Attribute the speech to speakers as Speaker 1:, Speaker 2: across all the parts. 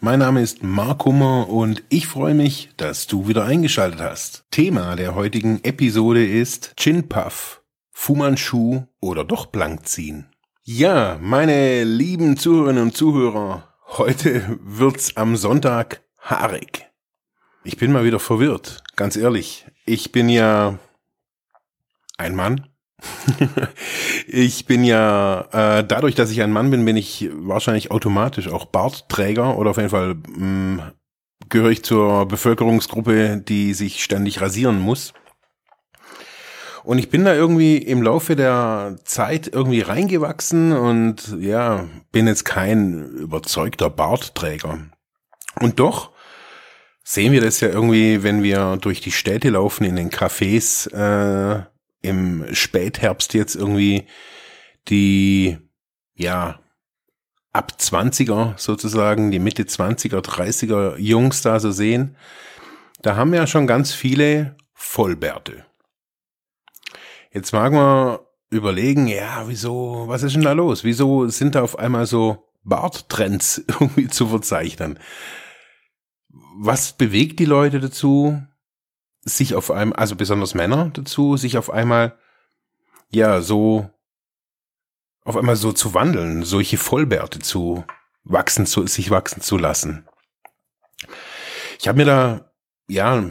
Speaker 1: Mein Name ist Mark Hummer und ich freue mich, dass du wieder eingeschaltet hast. Thema der heutigen Episode ist Chin Puff, Fu Manchu oder doch blank ziehen. Ja, meine lieben Zuhörerinnen und Zuhörer, Heute wird's am Sonntag haarig. Ich bin mal wieder verwirrt, ganz ehrlich. Ich bin ja ein Mann. ich bin ja, äh, dadurch, dass ich ein Mann bin, bin ich wahrscheinlich automatisch auch Bartträger oder auf jeden Fall mh, mm, gehöre ich zur Bevölkerungsgruppe, die sich ständig rasieren muss. Und ich bin da irgendwie im Laufe der Zeit irgendwie reingewachsen und ja, bin jetzt kein überzeugter Bartträger. Und doch sehen wir das ja irgendwie, wenn wir durch die Städte laufen, in den Cafés, äh, im Spätherbst jetzt irgendwie die, ja, ab 20er sozusagen, die Mitte 20er, 30er Jungs da so sehen. Da haben wir ja schon ganz viele Vollbärte. Jetzt mag man überlegen, ja, wieso, was ist denn da los? Wieso sind da auf einmal so Barttrends irgendwie zu verzeichnen? Was bewegt die Leute dazu, sich auf einmal, also besonders Männer dazu, sich auf einmal, ja, so, auf einmal so zu wandeln, solche Vollbärte zu wachsen, zu, sich wachsen zu lassen? Ich habe mir da, ja,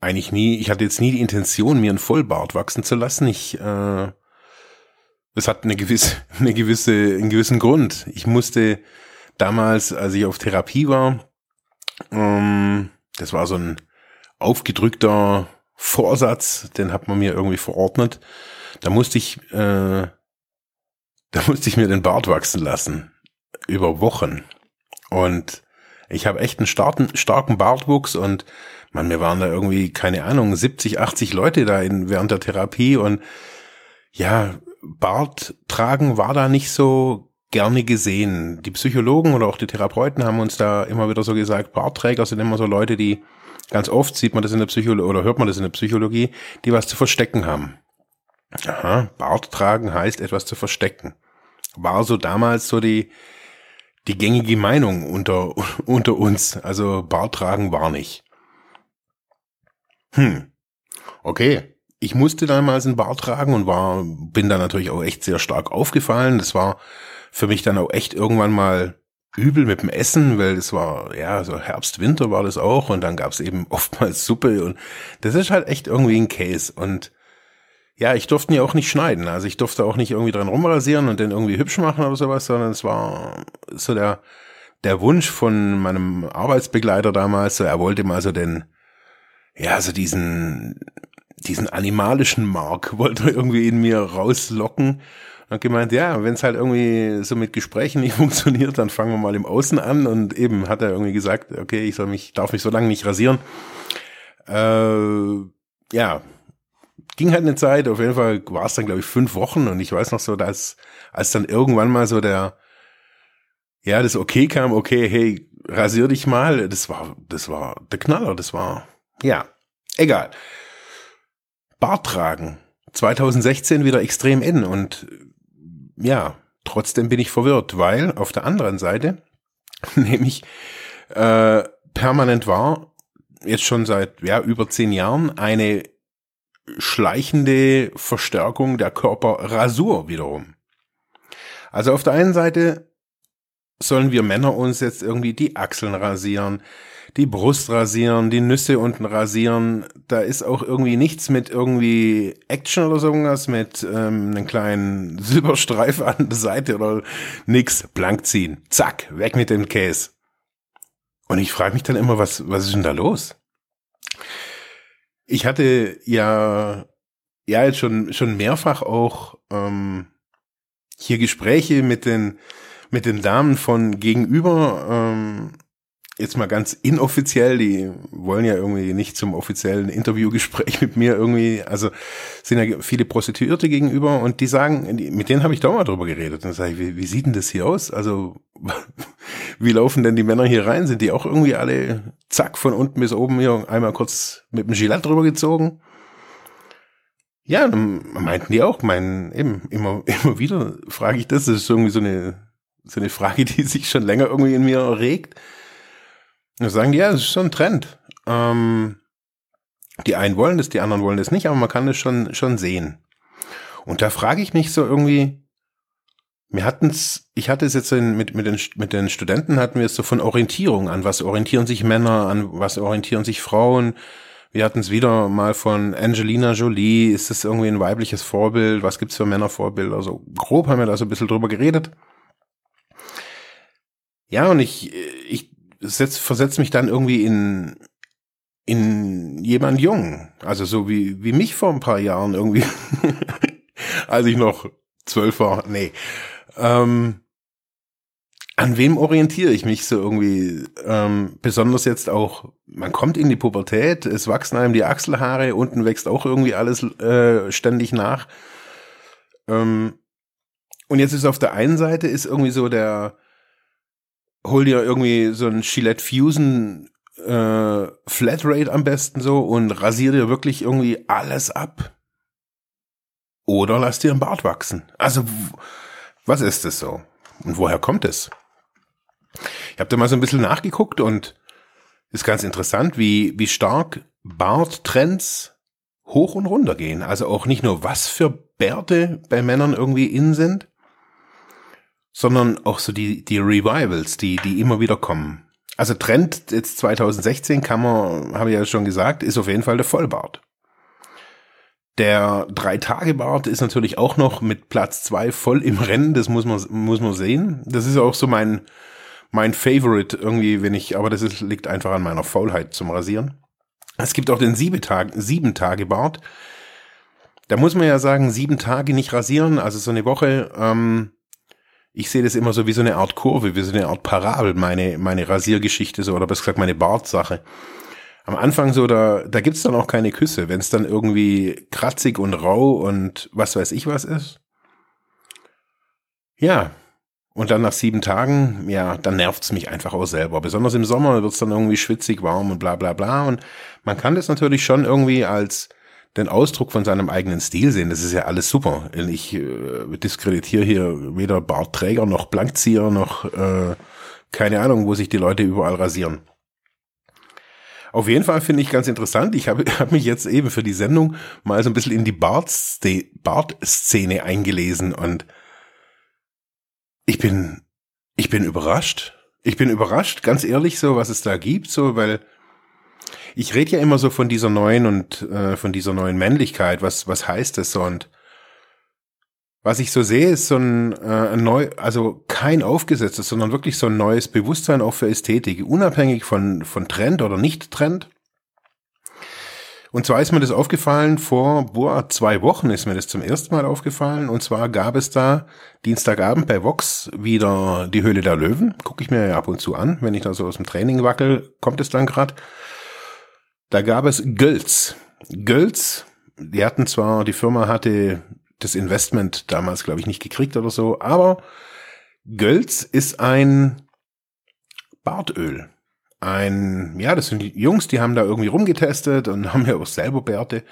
Speaker 1: eigentlich nie, ich hatte jetzt nie die Intention, mir einen Vollbart wachsen zu lassen. Ich, äh, das hat eine gewisse, eine gewisse, einen gewissen Grund. Ich musste damals, als ich auf Therapie war, ähm, das war so ein aufgedrückter Vorsatz, den hat man mir irgendwie verordnet. Da musste ich, äh, da musste ich mir den Bart wachsen lassen über Wochen. Und ich habe echt einen starken, starken Bartwuchs und man, wir waren da irgendwie, keine Ahnung, 70, 80 Leute da in, während der Therapie und ja, Bart tragen war da nicht so gerne gesehen. Die Psychologen oder auch die Therapeuten haben uns da immer wieder so gesagt, Bartträger sind immer so Leute, die ganz oft sieht man das in der Psychologie oder hört man das in der Psychologie, die was zu verstecken haben. Aha, Bart tragen heißt etwas zu verstecken. War so damals so die, die gängige Meinung unter, unter uns. Also Bart tragen war nicht. Hm. Okay. Ich musste damals einen Bart tragen und war, bin da natürlich auch echt sehr stark aufgefallen. Das war für mich dann auch echt irgendwann mal übel mit dem Essen, weil es war, ja, so Herbst, Winter war das auch und dann gab's eben oftmals Suppe und das ist halt echt irgendwie ein Case und ja, ich durfte ihn ja auch nicht schneiden, also ich durfte auch nicht irgendwie dran rumrasieren und den irgendwie hübsch machen oder sowas, sondern es war so der, der Wunsch von meinem Arbeitsbegleiter damals, so er wollte mal so den, ja, so diesen, diesen animalischen Mark wollte er irgendwie in mir rauslocken. Und gemeint, ja, wenn es halt irgendwie so mit Gesprächen nicht funktioniert, dann fangen wir mal im Außen an. Und eben hat er irgendwie gesagt, okay, ich soll mich, darf mich so lange nicht rasieren. Äh, ja, ging halt eine Zeit. Auf jeden Fall war es dann, glaube ich, fünf Wochen. Und ich weiß noch so, dass als dann irgendwann mal so der, ja, das okay kam, okay, hey, rasier dich mal. Das war, das war der Knaller. Das war ja, egal. Bart tragen. 2016 wieder extrem in und ja, trotzdem bin ich verwirrt, weil auf der anderen Seite nämlich äh, permanent war, jetzt schon seit ja, über zehn Jahren, eine schleichende Verstärkung der Körperrasur wiederum. Also auf der einen Seite sollen wir Männer uns jetzt irgendwie die Achseln rasieren, die Brust rasieren, die Nüsse unten rasieren. Da ist auch irgendwie nichts mit irgendwie Action oder so irgendwas, mit ähm, einem kleinen Silberstreif an der Seite oder nix. Blank ziehen. Zack, weg mit dem Käse. Und ich frage mich dann immer, was, was ist denn da los? Ich hatte ja, ja jetzt schon, schon mehrfach auch ähm, hier Gespräche mit den, mit den Damen von gegenüber, ähm, jetzt mal ganz inoffiziell, die wollen ja irgendwie nicht zum offiziellen Interviewgespräch mit mir irgendwie, also sind ja viele Prostituierte gegenüber und die sagen, mit denen habe ich da mal drüber geredet. Und dann sage ich, wie, wie sieht denn das hier aus? Also wie laufen denn die Männer hier rein? Sind die auch irgendwie alle zack von unten bis oben hier einmal kurz mit dem Gilet drüber gezogen? Ja, dann meinten die auch, meinen, eben, immer, immer wieder frage ich das, das ist irgendwie so eine, so eine Frage, die sich schon länger irgendwie in mir regt da sagen die, ja, das ist so ein Trend. Ähm, die einen wollen das, die anderen wollen das nicht, aber man kann das schon, schon sehen. Und da frage ich mich so irgendwie, wir hatten's, ich hatte es jetzt in, mit, mit, den, mit den Studenten hatten wir es so von Orientierung an, was orientieren sich Männer, an was orientieren sich Frauen. Wir hatten es wieder mal von Angelina Jolie, ist das irgendwie ein weibliches Vorbild, was gibt's für Männervorbilder? So grob haben wir da so ein bisschen drüber geredet. Ja, und ich, ich setz, versetzt mich dann irgendwie in, in jemand jung. Also so wie, wie mich vor ein paar Jahren irgendwie, als ich noch zwölf war. Nee. Ähm, an wem orientiere ich mich so irgendwie? Ähm, besonders jetzt auch, man kommt in die Pubertät, es wachsen einem die Achselhaare, unten wächst auch irgendwie alles äh, ständig nach. Ähm, und jetzt ist auf der einen Seite ist irgendwie so der, hol dir irgendwie so ein Gillette Fusion äh, Flatrate am besten so und rasier dir wirklich irgendwie alles ab. Oder lass dir einen Bart wachsen. Also, was ist das so? Und woher kommt es? Ich habe da mal so ein bisschen nachgeguckt und ist ganz interessant, wie, wie stark Barttrends hoch und runter gehen. Also auch nicht nur was für Bärte bei Männern irgendwie in sind, sondern auch so die, die Revivals, die, die immer wieder kommen. Also Trend jetzt 2016 kann man, habe ich ja schon gesagt, ist auf jeden Fall der Vollbart. Der Drei-Tage-Bart ist natürlich auch noch mit Platz zwei voll im Rennen, das muss man, muss man sehen. Das ist auch so mein, mein Favorite irgendwie, wenn ich, aber das ist, liegt einfach an meiner Faulheit zum Rasieren. Es gibt auch den Sieben-Tage-Bart. Da muss man ja sagen, sieben Tage nicht rasieren, also so eine Woche, ähm, ich sehe das immer so wie so eine Art Kurve, wie so eine Art Parabel, meine, meine Rasiergeschichte so, oder besser gesagt meine Bartsache. Am Anfang so, da, da gibt's dann auch keine Küsse, wenn es dann irgendwie kratzig und rau und was weiß ich was ist. Ja, und dann nach sieben Tagen, ja, dann nervt's mich einfach auch selber. Besonders im Sommer wird's dann irgendwie schwitzig, warm und bla bla bla. Und man kann das natürlich schon irgendwie als den Ausdruck von seinem eigenen Stil sehen. Das ist ja alles super. Ich äh, diskreditiere hier weder Bartträger noch Blankzieher noch äh, keine Ahnung, wo sich die Leute überall rasieren. Auf jeden Fall finde ich ganz interessant. Ich habe hab mich jetzt eben für die Sendung mal so ein bisschen in die Bart-Szene eingelesen und ich bin, ich bin überrascht. Ich bin überrascht, ganz ehrlich, so was es da gibt, so, weil ich rede ja immer so von dieser neuen und äh, von dieser neuen Männlichkeit. Was, was heißt das so? Und was ich so sehe, ist so ein, äh, ein neu, also kein aufgesetztes, sondern wirklich so ein neues Bewusstsein auch für Ästhetik, unabhängig von, von Trend oder Nicht-Trend. Und zwar ist mir das aufgefallen vor, boah, zwei Wochen ist mir das zum ersten Mal aufgefallen. Und zwar gab es da Dienstagabend bei Vox wieder die Höhle der Löwen. Gucke ich mir ja ab und zu an. Wenn ich da so aus dem Training wackel, kommt es dann gerade. Da gab es Gölz. Gölz, die hatten zwar, die Firma hatte das Investment damals, glaube ich, nicht gekriegt oder so, aber Gölz ist ein Bartöl. Ein, ja, das sind Jungs, die haben da irgendwie rumgetestet und haben ja auch selber Bärte,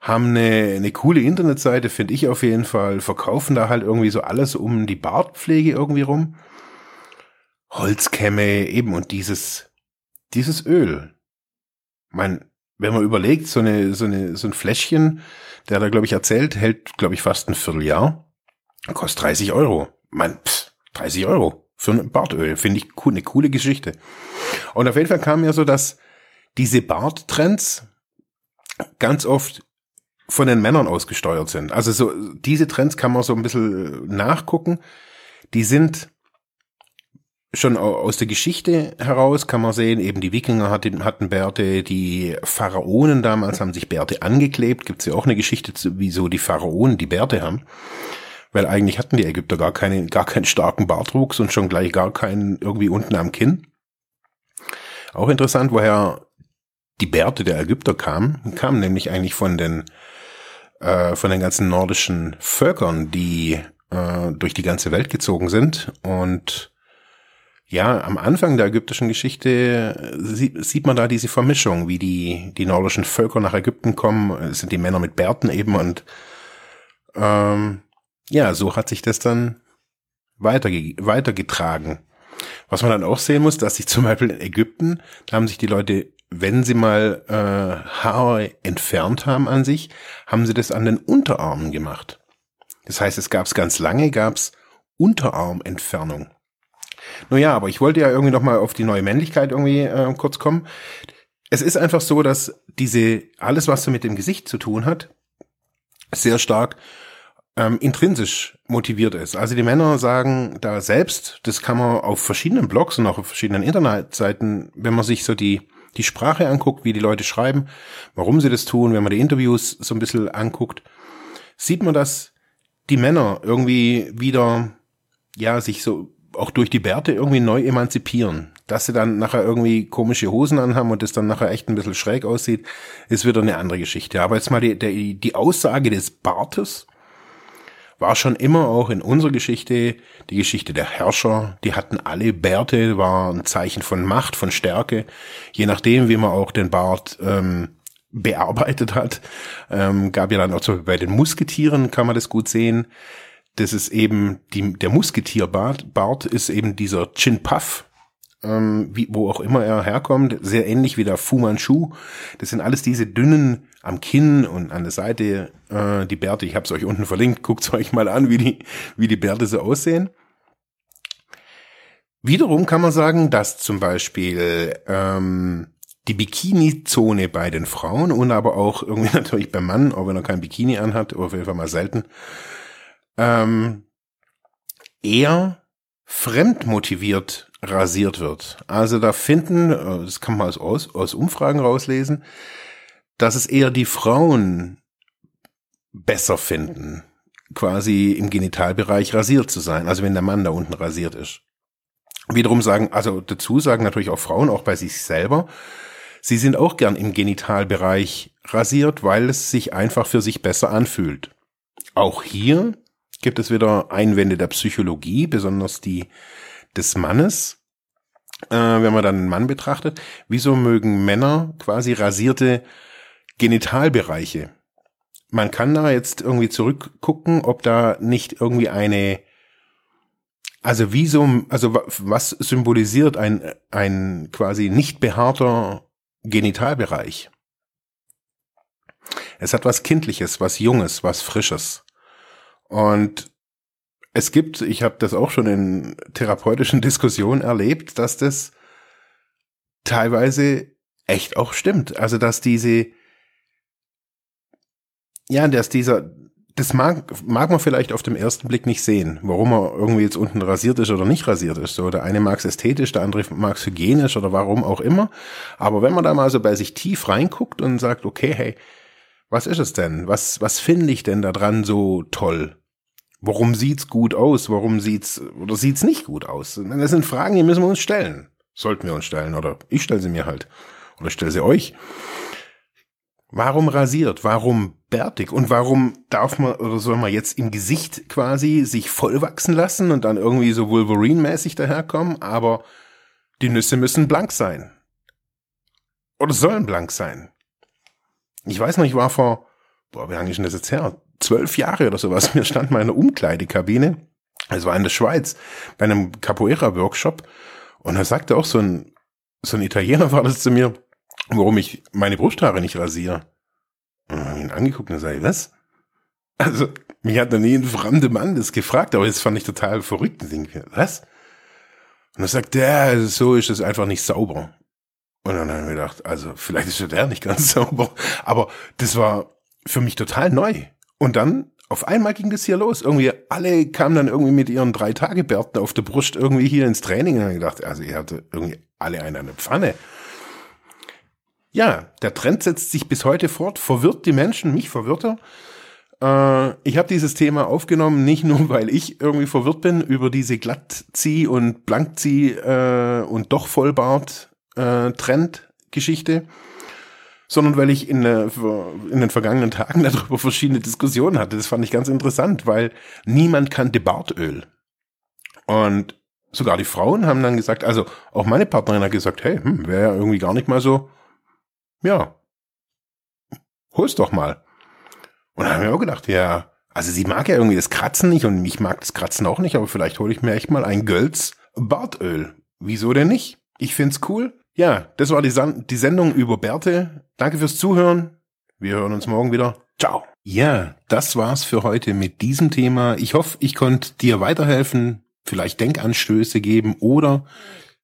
Speaker 1: haben eine, eine coole Internetseite, finde ich auf jeden Fall, verkaufen da halt irgendwie so alles um die Bartpflege irgendwie rum. Holzkämme eben und dieses, dieses Öl mein, wenn man überlegt, so eine, so eine, so ein Fläschchen, der da, glaube ich, erzählt, hält, glaube ich, fast ein Vierteljahr, kostet 30 Euro. Mein, pff, 30 Euro für ein Bartöl, finde ich cool, eine coole Geschichte. Und auf jeden Fall kam mir so, dass diese Barttrends ganz oft von den Männern ausgesteuert sind. Also so, diese Trends kann man so ein bisschen nachgucken. Die sind schon aus der Geschichte heraus kann man sehen, eben die Wikinger hatten, hatten Bärte, die Pharaonen damals haben sich Bärte angeklebt. Gibt es ja auch eine Geschichte, wieso die Pharaonen die Bärte haben. Weil eigentlich hatten die Ägypter gar, keine, gar keinen starken Bartwuchs und schon gleich gar keinen irgendwie unten am Kinn. Auch interessant, woher die Bärte der Ägypter kamen, kamen nämlich eigentlich von den äh, von den ganzen nordischen Völkern, die äh, durch die ganze Welt gezogen sind und ja, am Anfang der ägyptischen Geschichte sieht, sieht man da diese Vermischung, wie die, die nordischen Völker nach Ägypten kommen, es sind die Männer mit Bärten eben und ähm, ja, so hat sich das dann weiterge weitergetragen. Was man dann auch sehen muss, dass sich zum Beispiel in Ägypten, da haben sich die Leute, wenn sie mal äh, Haare entfernt haben an sich, haben sie das an den Unterarmen gemacht. Das heißt, es gab es ganz lange, gab es Unterarmentfernung. Naja, aber ich wollte ja irgendwie noch mal auf die neue Männlichkeit irgendwie äh, kurz kommen. Es ist einfach so, dass diese, alles was so mit dem Gesicht zu tun hat, sehr stark ähm, intrinsisch motiviert ist. Also die Männer sagen da selbst, das kann man auf verschiedenen Blogs und auch auf verschiedenen Internetseiten, wenn man sich so die, die Sprache anguckt, wie die Leute schreiben, warum sie das tun, wenn man die Interviews so ein bisschen anguckt, sieht man, dass die Männer irgendwie wieder, ja, sich so auch durch die Bärte irgendwie neu emanzipieren. Dass sie dann nachher irgendwie komische Hosen anhaben und das dann nachher echt ein bisschen schräg aussieht, ist wieder eine andere Geschichte. Aber jetzt mal die, die, die Aussage des Bartes war schon immer auch in unserer Geschichte die Geschichte der Herrscher. Die hatten alle Bärte, war ein Zeichen von Macht, von Stärke. Je nachdem, wie man auch den Bart ähm, bearbeitet hat, ähm, gab ja dann auch so bei den Musketieren kann man das gut sehen das ist eben die, der Musketierbart Bart ist eben dieser Chin Puff, ähm, wie, wo auch immer er herkommt, sehr ähnlich wie der Fu Manchu. Das sind alles diese dünnen am Kinn und an der Seite äh, die Bärte. Ich habe es euch unten verlinkt. Guckt euch mal an, wie die wie die Bärte so aussehen. Wiederum kann man sagen, dass zum Beispiel ähm, die Bikini-Zone bei den Frauen und aber auch irgendwie natürlich beim Mann, auch wenn er kein Bikini anhat, auf jeden Fall mal selten, ähm, eher fremdmotiviert rasiert wird. Also da finden, äh, das kann man aus, aus Umfragen rauslesen, dass es eher die Frauen besser finden, quasi im Genitalbereich rasiert zu sein. Also wenn der Mann da unten rasiert ist. Wiederum sagen, also dazu sagen natürlich auch Frauen, auch bei sich selber, sie sind auch gern im Genitalbereich rasiert, weil es sich einfach für sich besser anfühlt. Auch hier gibt es wieder Einwände der Psychologie, besonders die des Mannes. Äh, wenn man dann einen Mann betrachtet, wieso mögen Männer quasi rasierte Genitalbereiche? Man kann da jetzt irgendwie zurückgucken, ob da nicht irgendwie eine, also wieso, also was symbolisiert ein, ein quasi nicht behaarter Genitalbereich? Es hat was Kindliches, was Junges, was Frisches. Und es gibt, ich habe das auch schon in therapeutischen Diskussionen erlebt, dass das teilweise echt auch stimmt. Also dass diese, ja, dass dieser, das mag, mag man vielleicht auf dem ersten Blick nicht sehen, warum er irgendwie jetzt unten rasiert ist oder nicht rasiert ist. So, der eine mag es ästhetisch, der andere mag es hygienisch oder warum auch immer. Aber wenn man da mal so bei sich tief reinguckt und sagt, okay, hey, was ist es denn? Was, was finde ich denn da dran so toll? Warum sieht's gut aus? Warum sieht's oder sieht's nicht gut aus? Das sind Fragen, die müssen wir uns stellen. Sollten wir uns stellen oder ich stelle sie mir halt oder stelle sie euch. Warum rasiert? Warum bärtig? Und warum darf man oder soll man jetzt im Gesicht quasi sich voll wachsen lassen und dann irgendwie so Wolverine-mäßig daherkommen? Aber die Nüsse müssen blank sein. Oder sollen blank sein. Ich weiß noch, ich war vor, boah, wie lange ist denn das jetzt her? Zwölf Jahre oder sowas. Mir stand mal eine Umkleidekabine. Es war in der Schweiz bei einem Capoeira-Workshop. Und da sagte auch so ein, so ein Italiener war das zu mir, warum ich meine Brusthaare nicht rasiere. Und dann habe ihn angeguckt und sage, was? Also, mich hat noch nie ein fremder Mann das gefragt, aber das fand ich total verrückt. Und denke, was? Und er sagt, ja, so ist es einfach nicht sauber. Und dann habe ich mir gedacht, also vielleicht ist der nicht ganz sauber, aber das war für mich total neu. Und dann auf einmal ging das hier los. Irgendwie alle kamen dann irgendwie mit ihren drei Tage Bärten auf der Brust irgendwie hier ins Training und haben gedacht, also ihr hatte irgendwie alle eine Pfanne. Ja, der Trend setzt sich bis heute fort, verwirrt die Menschen, mich verwirrt er. Äh, ich habe dieses Thema aufgenommen, nicht nur, weil ich irgendwie verwirrt bin über diese Glattzieh- und Blankzieh- äh, und doch Vollbart äh, sondern weil ich in, äh, in den vergangenen Tagen darüber verschiedene Diskussionen hatte. Das fand ich ganz interessant, weil niemand kannte Bartöl. Und sogar die Frauen haben dann gesagt, also auch meine Partnerin hat gesagt, hey, hm, wäre ja irgendwie gar nicht mal so, ja, hol's doch mal. Und dann haben wir auch gedacht, ja, also sie mag ja irgendwie das Kratzen nicht und ich mag das Kratzen auch nicht, aber vielleicht hole ich mir echt mal ein Gölz Bartöl. Wieso denn nicht? Ich find's cool. Ja, das war die, San die Sendung über Bärte. Danke fürs Zuhören. Wir hören uns morgen wieder. Ciao. Ja, das war's für heute mit diesem Thema. Ich hoffe, ich konnte dir weiterhelfen, vielleicht Denkanstöße geben oder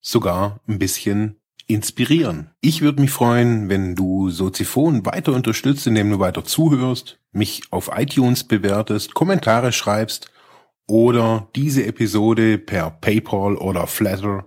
Speaker 1: sogar ein bisschen inspirieren. Ich würde mich freuen, wenn du Soziphon weiter unterstützt, indem du weiter zuhörst, mich auf iTunes bewertest, Kommentare schreibst oder diese Episode per PayPal oder Flatter